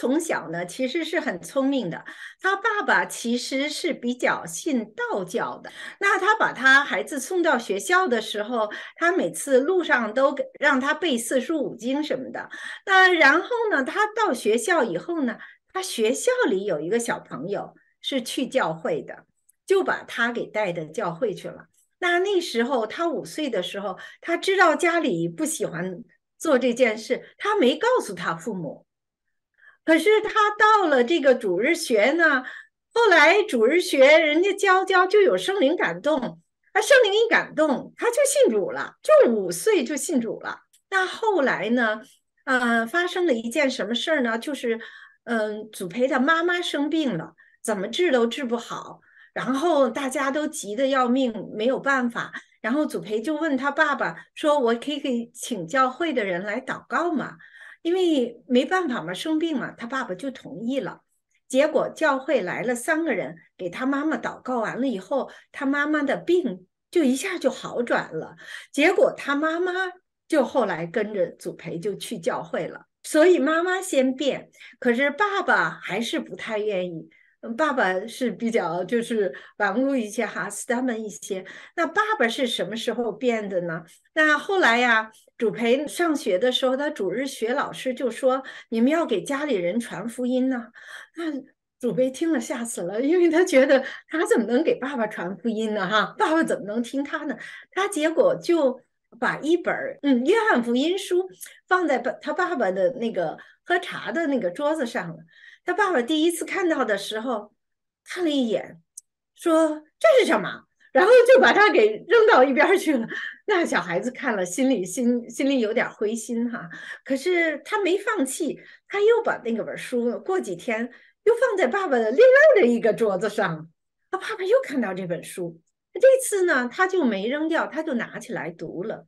从小呢其实是很聪明的。他爸爸其实是比较信道教的。那他把他孩子送到学校的时候，他每次路上都让他背四书五经什么的。那然后呢，他到学校以后呢，他学校里有一个小朋友是去教会的，就把他给带到教会去了。那那时候他五岁的时候，他知道家里不喜欢。做这件事，他没告诉他父母。可是他到了这个主日学呢，后来主日学人家教教就有圣灵感动，啊，圣灵一感动，他就信主了，就五岁就信主了。那后来呢，呃，发生了一件什么事儿呢？就是，嗯，祖培的妈妈生病了，怎么治都治不好，然后大家都急得要命，没有办法。然后祖培就问他爸爸说：“我可以给请教会的人来祷告吗？因为没办法嘛，生病嘛。”他爸爸就同意了。结果教会来了三个人，给他妈妈祷告完了以后，他妈妈的病就一下就好转了。结果他妈妈就后来跟着祖培就去教会了。所以妈妈先变，可是爸爸还是不太愿意。爸爸是比较就是顽固一些哈，斯他们一些。那爸爸是什么时候变的呢？那后来呀，主培上学的时候，他主日学老师就说：“你们要给家里人传福音呢。”那主培听了吓死了，因为他觉得他怎么能给爸爸传福音呢？哈，爸爸怎么能听他呢？他结果就把一本嗯约翰福音书放在爸他爸爸的那个喝茶的那个桌子上了。他爸爸第一次看到的时候，看了一眼，说：“这是什么？”然后就把他给扔到一边去了。那小孩子看了，心里心心里有点灰心哈。可是他没放弃，他又把那个本书，过几天又放在爸爸的另外的一个桌子上。他爸爸又看到这本书，这次呢，他就没扔掉，他就拿起来读了。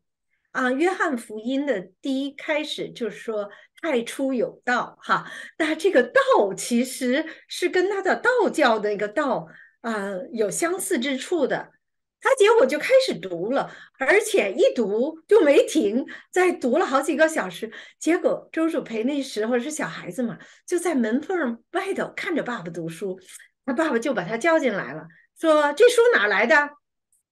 啊，约翰福音的第一开始就是说太初有道，哈，那这个道其实是跟他的道教的一个道啊有相似之处的。他结果就开始读了，而且一读就没停，在读了好几个小时。结果周主培那时候是小孩子嘛，就在门缝外头看着爸爸读书，他爸爸就把他叫进来了，说这书哪来的？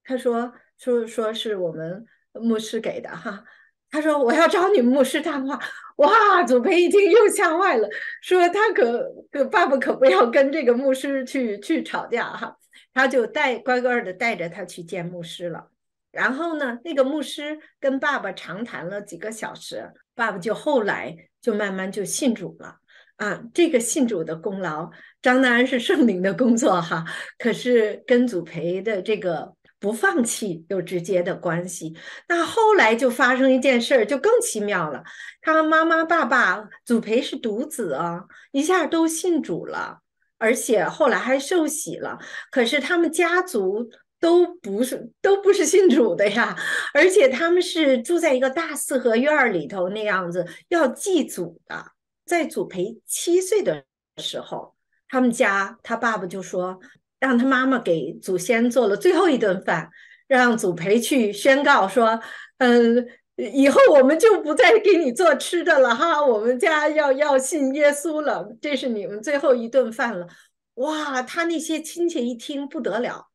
他说说说是我们。牧师给的哈，他说我要找你牧师谈话。哇，祖培一听又吓坏了，说他可可爸爸可不要跟这个牧师去去吵架哈，他就带乖乖的带着他去见牧师了。然后呢，那个牧师跟爸爸长谈了几个小时，爸爸就后来就慢慢就信主了啊。这个信主的功劳，张南安是圣灵的工作哈，可是跟祖培的这个。不放弃有直接的关系。那后来就发生一件事儿，就更奇妙了。他妈妈、爸爸祖培是独子啊，一下都信主了，而且后来还受洗了。可是他们家族都不是都不是信主的呀，而且他们是住在一个大四合院里头那样子，要祭祖的。在祖培七岁的时候，他们家他爸爸就说。让他妈妈给祖先做了最后一顿饭，让祖培去宣告说：“嗯，以后我们就不再给你做吃的了哈，我们家要要信耶稣了，这是你们最后一顿饭了。”哇，他那些亲戚一听不得了，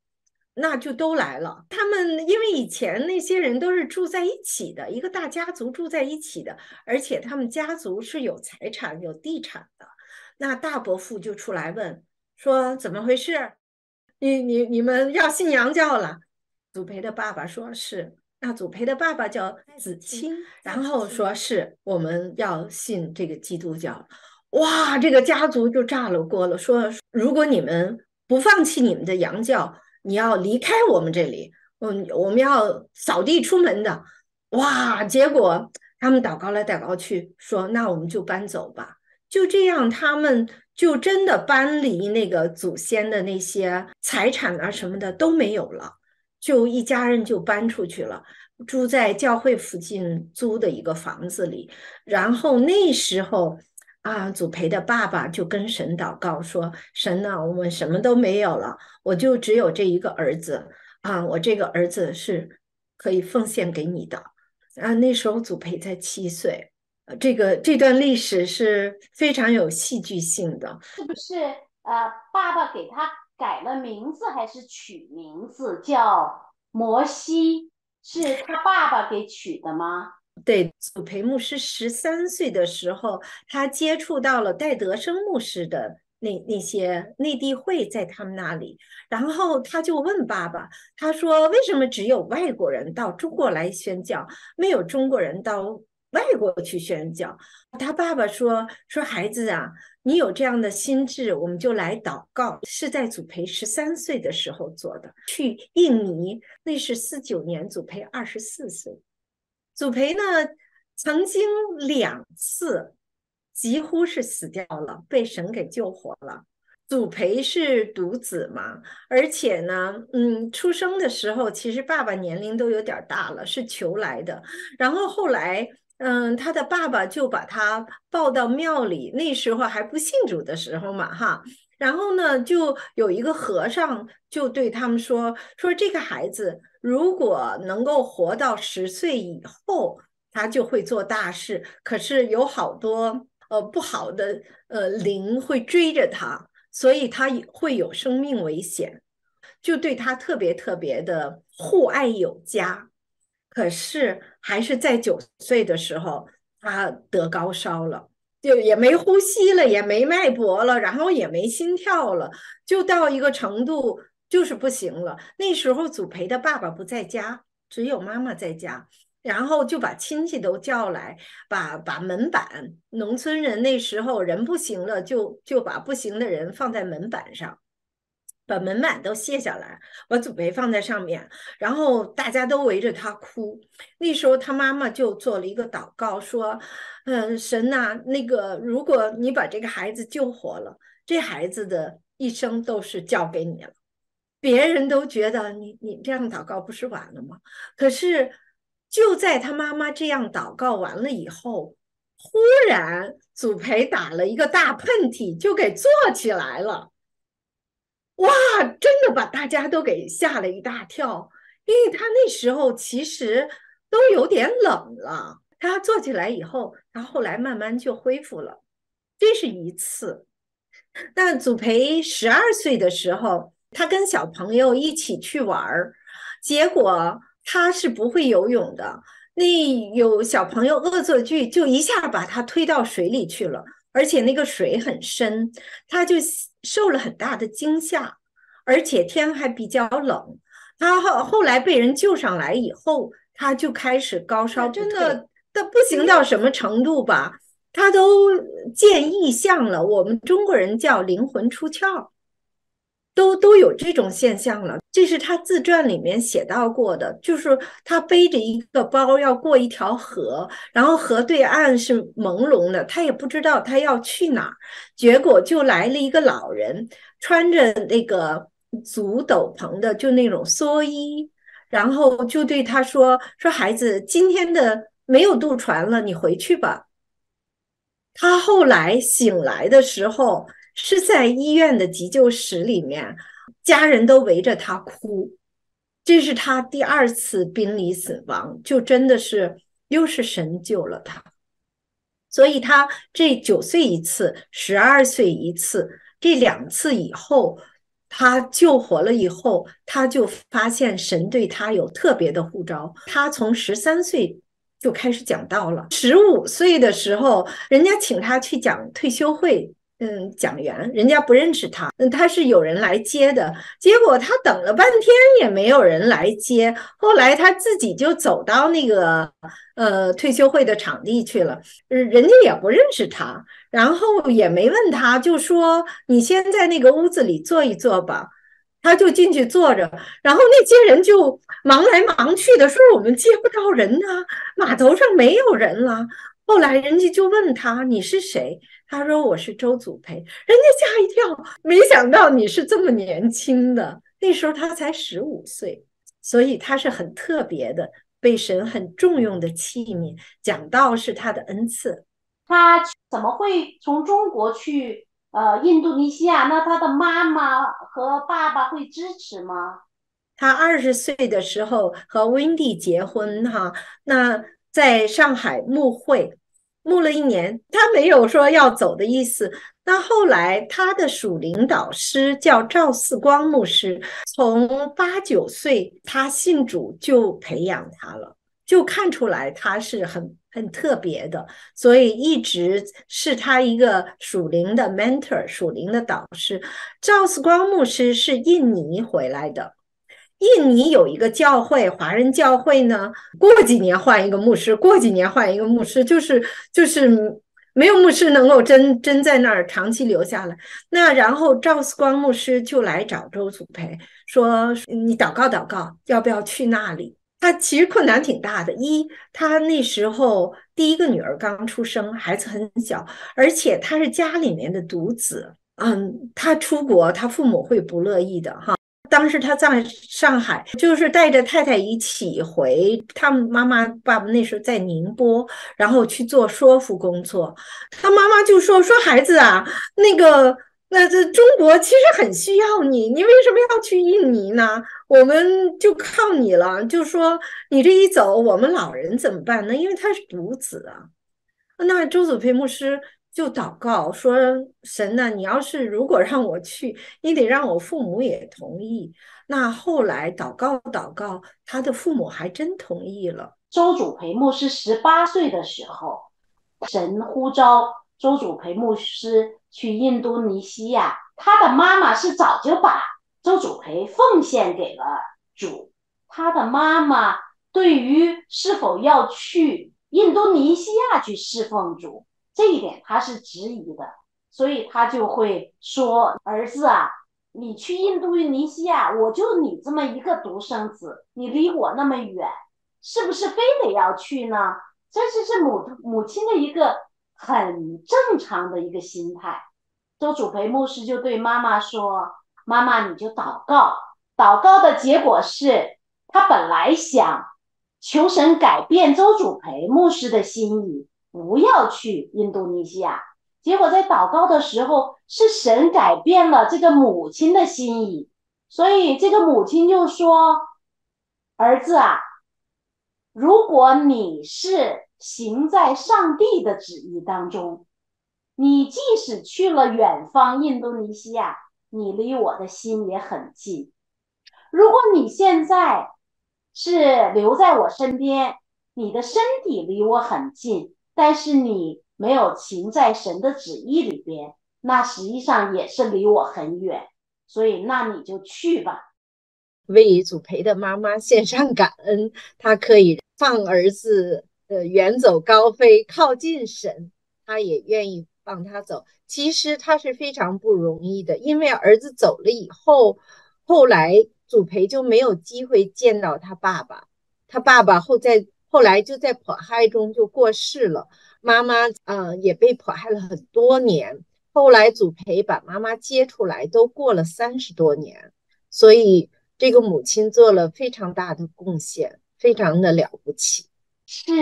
那就都来了。他们因为以前那些人都是住在一起的，一个大家族住在一起的，而且他们家族是有财产、有地产的。那大伯父就出来问说：“怎么回事？”你你你们要信洋教了？祖培的爸爸说是，那祖培的爸爸叫子清，然后说是我们要信这个基督教。哇，这个家族就炸了锅了，说如果你们不放弃你们的洋教，你要离开我们这里，嗯，我们要扫地出门的。哇，结果他们祷告来祷告去，说那我们就搬走吧。就这样，他们。就真的搬离那个祖先的那些财产啊什么的都没有了，就一家人就搬出去了，住在教会附近租的一个房子里。然后那时候啊，祖培的爸爸就跟神祷告说：“神呐，我们什么都没有了，我就只有这一个儿子啊，我这个儿子是可以奉献给你的。”啊，那时候祖培才七岁。这个这段历史是非常有戏剧性的。是不是？呃，爸爸给他改了名字，还是取名字叫摩西？是他爸爸给取的吗？对，祖培牧师十三岁的时候，他接触到了戴德生牧师的那那些内地会在他们那里，然后他就问爸爸，他说：“为什么只有外国人到中国来宣教，没有中国人到？”外国去宣教，他爸爸说：“说孩子啊，你有这样的心智，我们就来祷告。”是在祖培十三岁的时候做的。去印尼，那是四九年，祖培二十四岁。祖培呢，曾经两次几乎是死掉了，被神给救活了。祖培是独子嘛，而且呢，嗯，出生的时候其实爸爸年龄都有点大了，是求来的。然后后来。嗯，他的爸爸就把他抱到庙里，那时候还不信主的时候嘛，哈。然后呢，就有一个和尚就对他们说：“说这个孩子如果能够活到十岁以后，他就会做大事。可是有好多呃不好的呃灵会追着他，所以他会有生命危险，就对他特别特别的护爱有加。”可是还是在九岁的时候，他得高烧了，就也没呼吸了，也没脉搏了，然后也没心跳了，就到一个程度就是不行了。那时候祖培的爸爸不在家，只有妈妈在家，然后就把亲戚都叫来，把把门板，农村人那时候人不行了，就就把不行的人放在门板上。把门板都卸下来，把祖培放在上面，然后大家都围着他哭。那时候他妈妈就做了一个祷告，说：“嗯，神呐，那个如果你把这个孩子救活了，这孩子的一生都是交给你了。”别人都觉得你你这样祷告不是完了吗？可是就在他妈妈这样祷告完了以后，忽然祖培打了一个大喷嚏，就给坐起来了。哇，真的把大家都给吓了一大跳，因为他那时候其实都有点冷了。他坐起来以后，他后来慢慢就恢复了。这是一次。那祖培十二岁的时候，他跟小朋友一起去玩儿，结果他是不会游泳的。那有小朋友恶作剧，就一下把他推到水里去了，而且那个水很深，他就。受了很大的惊吓，而且天还比较冷。他后后来被人救上来以后，他就开始高烧，真的，他不行到什么程度吧？他都见异象了。我们中国人叫灵魂出窍。都都有这种现象了，这是他自传里面写到过的，就是他背着一个包要过一条河，然后河对岸是朦胧的，他也不知道他要去哪儿，结果就来了一个老人，穿着那个足斗篷的，就那种蓑衣，然后就对他说：“说孩子，今天的没有渡船了，你回去吧。”他后来醒来的时候。是在医院的急救室里面，家人都围着他哭。这是他第二次濒临死亡，就真的是又是神救了他。所以他这九岁一次，十二岁一次，这两次以后，他救活了以后，他就发现神对他有特别的呼召。他从十三岁就开始讲道了，十五岁的时候，人家请他去讲退休会。嗯，讲员人家不认识他，嗯，他是有人来接的，结果他等了半天也没有人来接，后来他自己就走到那个呃退休会的场地去了，人家也不认识他，然后也没问他，就说你先在那个屋子里坐一坐吧，他就进去坐着，然后那些人就忙来忙去的说我们接不到人呐，码头上没有人了，后来人家就问他你是谁？他说：“我是周祖培。”人家吓一跳，没想到你是这么年轻的。那时候他才十五岁，所以他是很特别的，被神很重用的器皿。讲道是他的恩赐。他怎么会从中国去呃印度尼西亚？那他的妈妈和爸爸会支持吗？他二十岁的时候和温蒂结婚哈，那在上海慕会。牧了一年，他没有说要走的意思。那后来他的属灵导师叫赵四光牧师，从八九岁他信主就培养他了，就看出来他是很很特别的，所以一直是他一个属灵的 mentor，属灵的导师。赵四光牧师是印尼回来的。印尼有一个教会，华人教会呢，过几年换一个牧师，过几年换一个牧师，就是就是没有牧师能够真真在那儿长期留下来。那然后赵思光牧师就来找周祖培说：“你祷告祷告，要不要去那里？”他其实困难挺大的，一他那时候第一个女儿刚出生，孩子很小，而且他是家里面的独子，嗯，他出国，他父母会不乐意的哈。当时他在上海，就是带着太太一起回，他妈妈爸爸那时候在宁波，然后去做说服工作。他妈妈就说：“说孩子啊，那个，那这中国其实很需要你，你为什么要去印尼呢？我们就靠你了。就说你这一走，我们老人怎么办呢？因为他是独子啊。那周祖培牧师。”就祷告说：“神呢，你要是如果让我去，你得让我父母也同意。”那后来祷告祷告，他的父母还真同意了。周主培牧师十八岁的时候，神呼召周主培牧师去印度尼西亚。他的妈妈是早就把周主培奉献给了主。他的妈妈对于是否要去印度尼西亚去侍奉主。这一点他是质疑的，所以他就会说：“儿子啊，你去印度尼西亚，我就你这么一个独生子，你离我那么远，是不是非得要去呢？”这是是母母亲的一个很正常的一个心态。周主培牧师就对妈妈说：“妈妈，你就祷告，祷告的结果是他本来想求神改变周主培牧师的心意。”不要去印度尼西亚，结果在祷告的时候，是神改变了这个母亲的心意，所以这个母亲就说：“儿子啊，如果你是行在上帝的旨意当中，你即使去了远方印度尼西亚，你离我的心也很近。如果你现在是留在我身边，你的身体离我很近。”但是你没有行在神的旨意里边，那实际上也是离我很远，所以那你就去吧。为祖培的妈妈献上感恩，他可以放儿子呃远走高飞，靠近神，他也愿意放他走。其实他是非常不容易的，因为儿子走了以后，后来祖培就没有机会见到他爸爸，他爸爸后在。后来就在迫害中就过世了，妈妈嗯也被迫害了很多年。后来祖培把妈妈接出来，都过了三十多年，所以这个母亲做了非常大的贡献，非常的了不起。是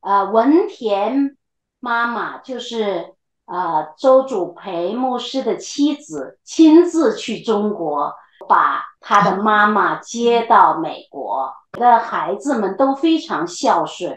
呃文田妈妈，就是呃周祖培牧师的妻子，亲自去中国把他的妈妈接到美国。的孩子们都非常孝顺。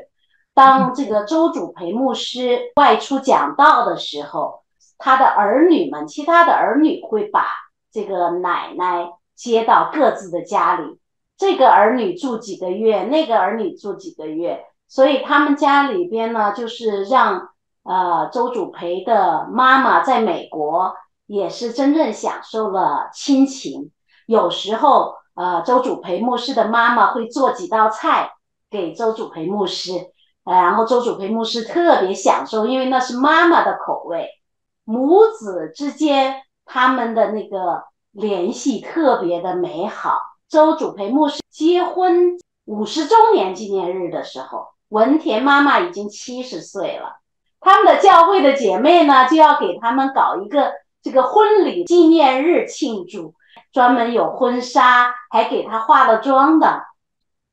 当这个周主培牧师外出讲道的时候，他的儿女们，其他的儿女会把这个奶奶接到各自的家里。这个儿女住几个月，那个儿女住几个月，所以他们家里边呢，就是让呃周主培的妈妈在美国也是真正享受了亲情。有时候。呃，周主培牧师的妈妈会做几道菜给周主培牧师，呃，然后周主培牧师特别享受，因为那是妈妈的口味。母子之间他们的那个联系特别的美好。周主培牧师结婚五十周年纪念日的时候，文田妈妈已经七十岁了，他们的教会的姐妹呢就要给他们搞一个这个婚礼纪念日庆祝。专门有婚纱，还给他化了妆的。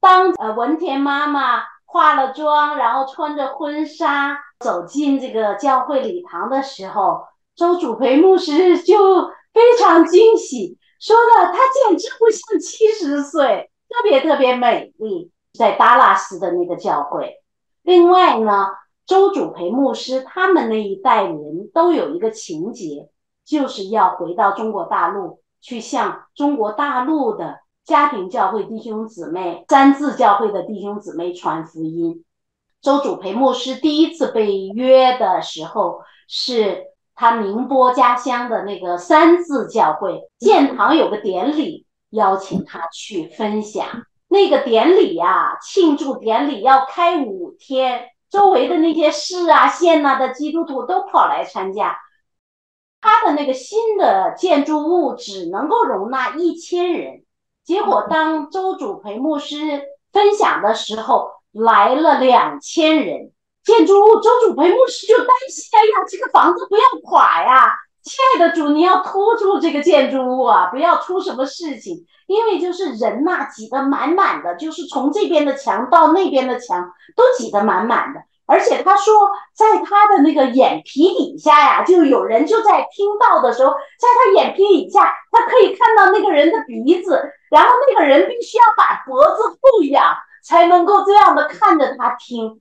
当呃文田妈妈化了妆，然后穿着婚纱走进这个教会礼堂的时候，周主培牧师就非常惊喜，说了她简直不像七十岁，特别特别美丽。在达拉斯的那个教会。另外呢，周主培牧师他们那一代人都有一个情节，就是要回到中国大陆去向中国大陆的家庭教会弟兄姊妹、三字教会的弟兄姊妹传福音。周主培牧师第一次被约的时候，是他宁波家乡的那个三字教会建堂有个典礼，邀请他去分享。那个典礼呀，庆祝典礼要开五天。周围的那些市啊、县呐的基督徒都跑来参加，他的那个新的建筑物只能够容纳一千人。结果当周主培牧师分享的时候，来了两千人。建筑物周主培牧师就担心：哎呀，这个房子不要垮呀！亲爱的主，你要拖住这个建筑物啊，不要出什么事情。因为就是人呐，挤得满满的，就是从这边的墙到那边的墙都挤得满满的。而且他说，在他的那个眼皮底下呀，就有人就在听到的时候，在他眼皮底下，他可以看到那个人的鼻子，然后那个人必须要把脖子后仰，才能够这样的看着他听。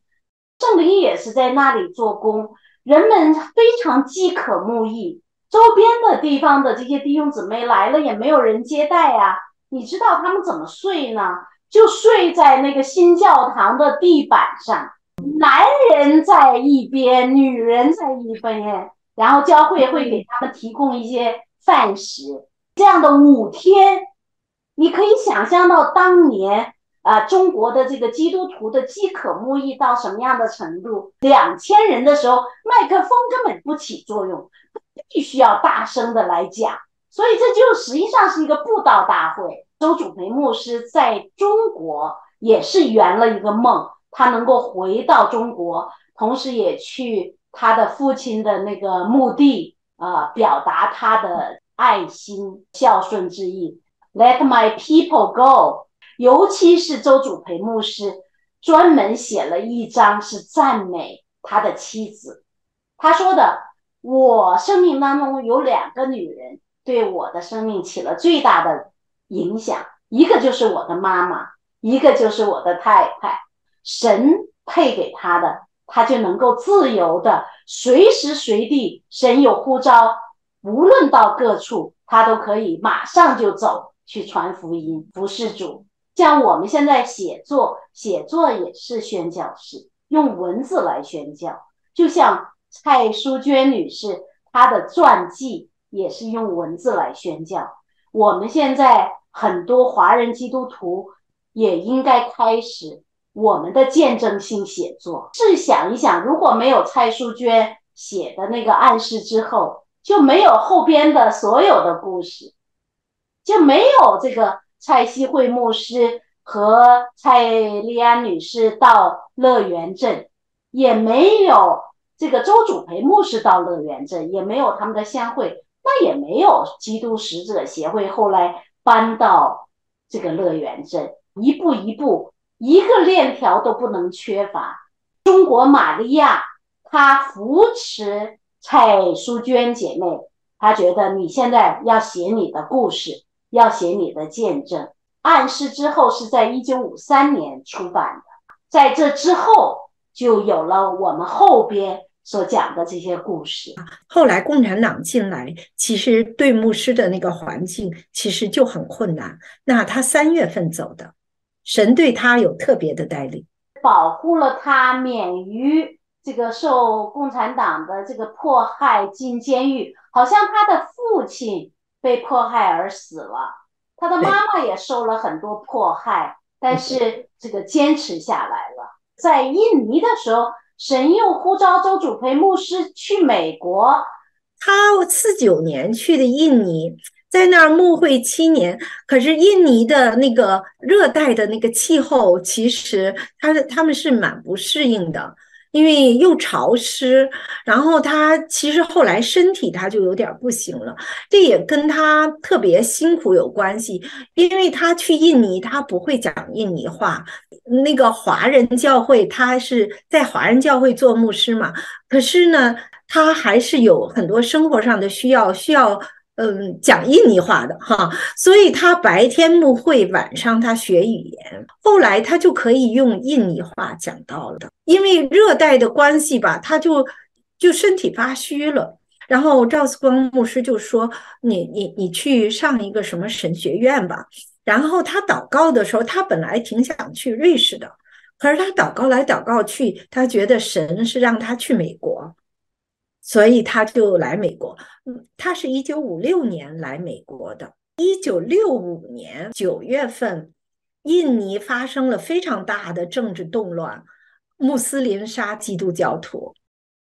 圣灵也是在那里做工，人们非常饥渴慕义，周边的地方的这些弟兄姊妹来了也没有人接待呀。你知道他们怎么睡呢？就睡在那个新教堂的地板上，男人在一边，女人在一边，然后教会会给他们提供一些饭食。这样的五天，你可以想象到当年啊，中国的这个基督徒的饥渴慕义到什么样的程度？两千人的时候，麦克风根本不起作用，必须要大声的来讲。所以这就实际上是一个布道大会。周主培牧师在中国也是圆了一个梦，他能够回到中国，同时也去他的父亲的那个墓地，啊，表达他的爱心、孝顺之意。Let my people go。尤其是周主培牧师专门写了一章是赞美他的妻子。他说的：“我生命当中有两个女人。”对我的生命起了最大的影响，一个就是我的妈妈，一个就是我的太太。神配给他的，他就能够自由的随时随地，神有呼召，无论到各处，他都可以马上就走去传福音、服侍主。像我们现在写作，写作也是宣教士，用文字来宣教。就像蔡淑娟女士，她的传记。也是用文字来宣教。我们现在很多华人基督徒也应该开始我们的见证性写作。试想一想，如果没有蔡淑娟写的那个暗示之后，就没有后边的所有的故事，就没有这个蔡希慧牧师和蔡丽安女士到乐园镇，也没有这个周主培牧师到乐园镇，也没有他们的相会。那也没有基督使者协会后来搬到这个乐园镇，一步一步，一个链条都不能缺乏。中国玛利亚她扶持蔡淑娟姐妹，她觉得你现在要写你的故事，要写你的见证。暗示之后是在一九五三年出版的，在这之后就有了我们后边。所讲的这些故事，后来共产党进来，其实对牧师的那个环境其实就很困难。那他三月份走的，神对他有特别的带领，保护了他免于这个受共产党的这个迫害进监狱。好像他的父亲被迫害而死了，他的妈妈也受了很多迫害，但是这个坚持下来了。在印尼的时候。神又呼召周主培牧师去美国，他四九年去的印尼，在那儿牧会七年。可是印尼的那个热带的那个气候，其实他他们是蛮不适应的。因为又潮湿，然后他其实后来身体他就有点不行了，这也跟他特别辛苦有关系。因为他去印尼，他不会讲印尼话，那个华人教会他是在华人教会做牧师嘛，可是呢，他还是有很多生活上的需要，需要嗯，讲印尼话的哈，所以他白天牧会，晚上他学语言，后来他就可以用印尼话讲到了。因为热带的关系吧，他就就身体发虚了。然后赵思光牧师就说：“你你你去上一个什么神学院吧。”然后他祷告的时候，他本来挺想去瑞士的，可是他祷告来祷告去，他觉得神是让他去美国。所以他就来美国，嗯，他是一九五六年来美国的。一九六五年九月份，印尼发生了非常大的政治动乱，穆斯林杀基督教徒。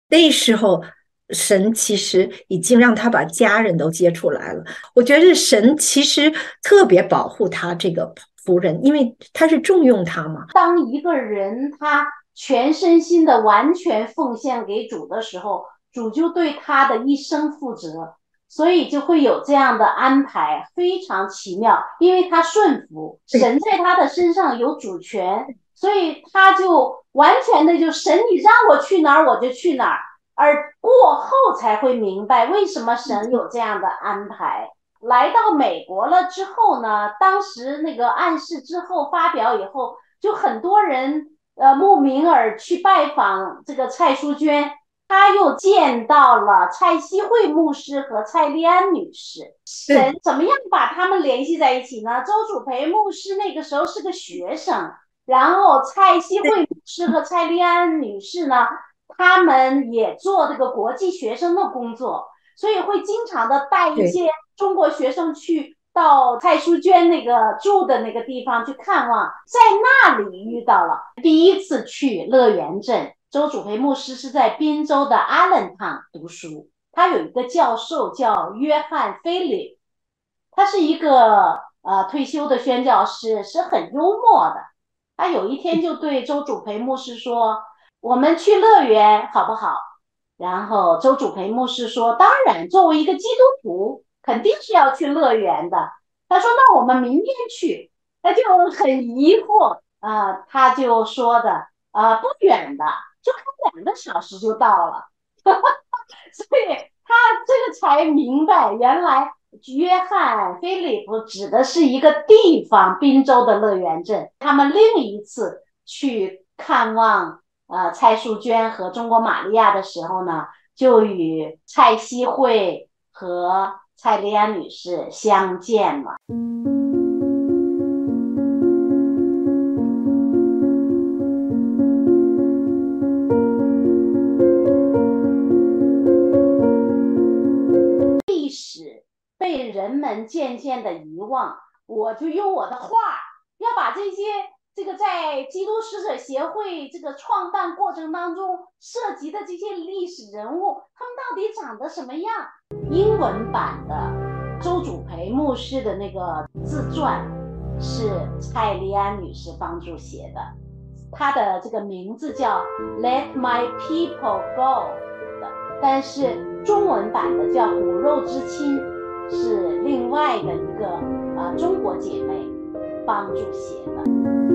那时候，神其实已经让他把家人都接出来了。我觉得神其实特别保护他这个仆人，因为他是重用他嘛。当一个人他全身心的完全奉献给主的时候。主就对他的一生负责，所以就会有这样的安排，非常奇妙。因为他顺服神，在他的身上有主权，所以他就完全的就神，你让我去哪儿我就去哪儿。而过后才会明白为什么神有这样的安排。来到美国了之后呢，当时那个暗示之后发表以后，就很多人呃慕名而去拜访这个蔡淑娟。他又见到了蔡希慧牧师和蔡丽安女士，神怎么样把他们联系在一起呢？周祖培牧师那个时候是个学生，然后蔡希慧牧师和蔡丽安女士呢，他们也做这个国际学生的工作，所以会经常的带一些中国学生去到蔡淑娟那个住的那个地方去看望，在那里遇到了第一次去乐园镇。周祖培牧师是在宾州的阿伦堂读书，他有一个教授叫约翰·菲利，他是一个呃退休的宣教师，是很幽默的。他有一天就对周祖培牧师说：“我们去乐园好不好？”然后周祖培牧师说：“当然，作为一个基督徒，肯定是要去乐园的。”他说：“那我们明天去。”他就很疑惑啊，他就说的啊，不远的。就开两个小时就到了，所以他这个才明白，原来约翰菲利普指的是一个地方，滨州的乐园镇。他们另一次去看望呃蔡淑娟和中国玛利亚的时候呢，就与蔡希慧和蔡丽安女士相见了。人们渐渐的遗忘，我就用我的话，要把这些这个在基督使者协会这个创办过程当中涉及的这些历史人物，他们到底长得什么样？英文版的周祖培牧师的那个自传是蔡丽安女士帮助写的，她的这个名字叫 Let My People Go，但是中文版的叫骨肉之亲。是另外的一个呃中国姐妹帮助写的。